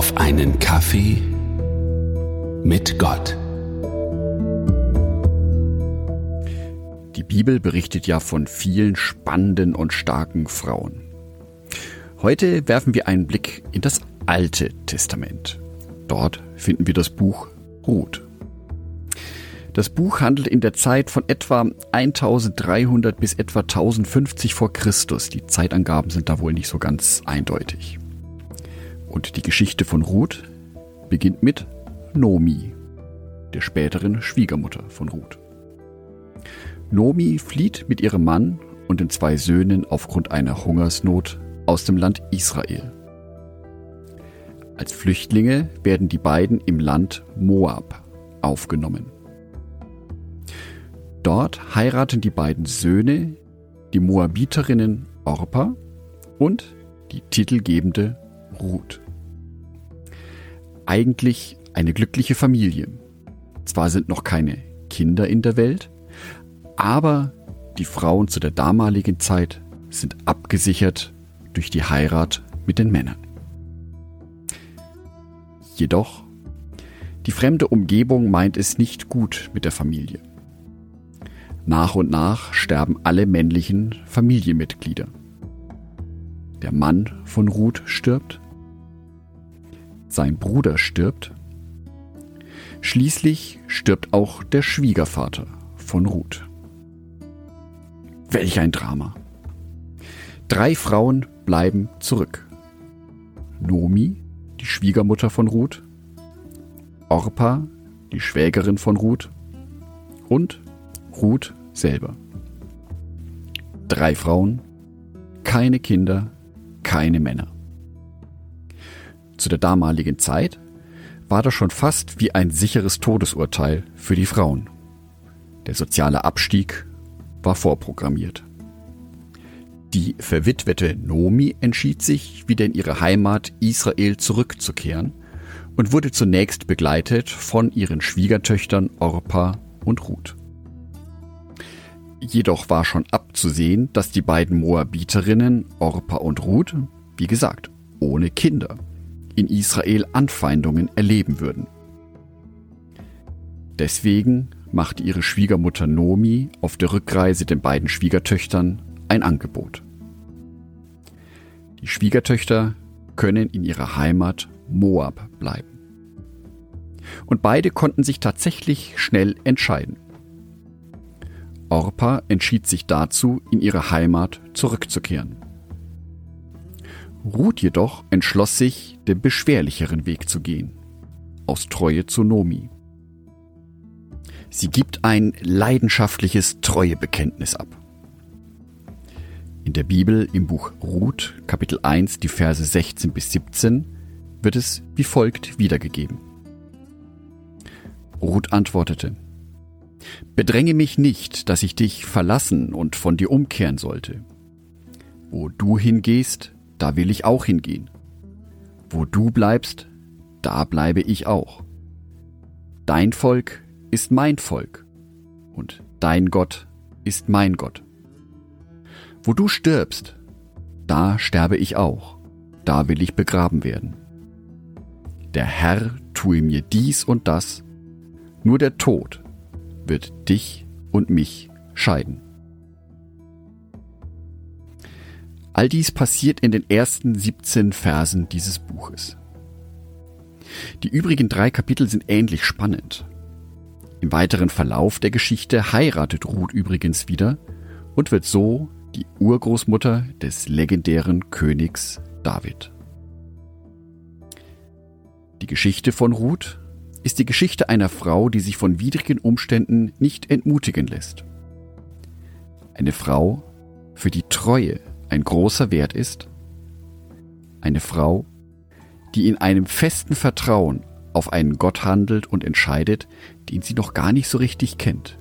auf einen Kaffee mit Gott. Die Bibel berichtet ja von vielen spannenden und starken Frauen. Heute werfen wir einen Blick in das Alte Testament. Dort finden wir das Buch Ruth. Das Buch handelt in der Zeit von etwa 1300 bis etwa 1050 vor Christus. Die Zeitangaben sind da wohl nicht so ganz eindeutig. Und die Geschichte von Ruth beginnt mit Nomi, der späteren Schwiegermutter von Ruth. Nomi flieht mit ihrem Mann und den zwei Söhnen aufgrund einer Hungersnot aus dem Land Israel. Als Flüchtlinge werden die beiden im Land Moab aufgenommen. Dort heiraten die beiden Söhne die Moabiterinnen Orpa und die titelgebende Ruth. Eigentlich eine glückliche Familie. Zwar sind noch keine Kinder in der Welt, aber die Frauen zu der damaligen Zeit sind abgesichert durch die Heirat mit den Männern. Jedoch, die fremde Umgebung meint es nicht gut mit der Familie. Nach und nach sterben alle männlichen Familienmitglieder. Der Mann von Ruth stirbt, sein Bruder stirbt, schließlich stirbt auch der Schwiegervater von Ruth. Welch ein Drama. Drei Frauen bleiben zurück. Nomi, die Schwiegermutter von Ruth, Orpa, die Schwägerin von Ruth und Ruth selber. Drei Frauen, keine Kinder, keine Männer. Zu der damaligen Zeit war das schon fast wie ein sicheres Todesurteil für die Frauen. Der soziale Abstieg war vorprogrammiert. Die verwitwete Nomi entschied sich, wieder in ihre Heimat Israel zurückzukehren und wurde zunächst begleitet von ihren Schwiegertöchtern Orpa und Ruth. Jedoch war schon abzusehen, dass die beiden Moabiterinnen Orpa und Ruth, wie gesagt, ohne Kinder, in Israel Anfeindungen erleben würden. Deswegen machte ihre Schwiegermutter Nomi auf der Rückreise den beiden Schwiegertöchtern ein Angebot. Die Schwiegertöchter können in ihrer Heimat Moab bleiben. Und beide konnten sich tatsächlich schnell entscheiden. Orpa entschied sich dazu, in ihre Heimat zurückzukehren. Ruth jedoch entschloss sich, den beschwerlicheren Weg zu gehen, aus Treue zu Nomi. Sie gibt ein leidenschaftliches Treuebekenntnis ab. In der Bibel im Buch Ruth, Kapitel 1, die Verse 16 bis 17, wird es wie folgt wiedergegeben. Ruth antwortete, Bedränge mich nicht, dass ich dich verlassen und von dir umkehren sollte. Wo du hingehst, da will ich auch hingehen. Wo du bleibst, da bleibe ich auch. Dein Volk ist mein Volk und dein Gott ist mein Gott. Wo du stirbst, da sterbe ich auch, da will ich begraben werden. Der Herr tue mir dies und das, nur der Tod wird dich und mich scheiden. All dies passiert in den ersten 17 Versen dieses Buches. Die übrigen drei Kapitel sind ähnlich spannend. Im weiteren Verlauf der Geschichte heiratet Ruth übrigens wieder und wird so die Urgroßmutter des legendären Königs David. Die Geschichte von Ruth ist die Geschichte einer Frau, die sich von widrigen Umständen nicht entmutigen lässt. Eine Frau, für die Treue ein großer Wert ist. Eine Frau, die in einem festen Vertrauen auf einen Gott handelt und entscheidet, den sie noch gar nicht so richtig kennt.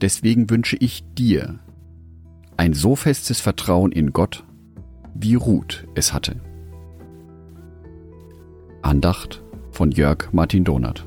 Deswegen wünsche ich dir ein so festes Vertrauen in Gott, wie Ruth es hatte. Andacht von Jörg Martin Donath.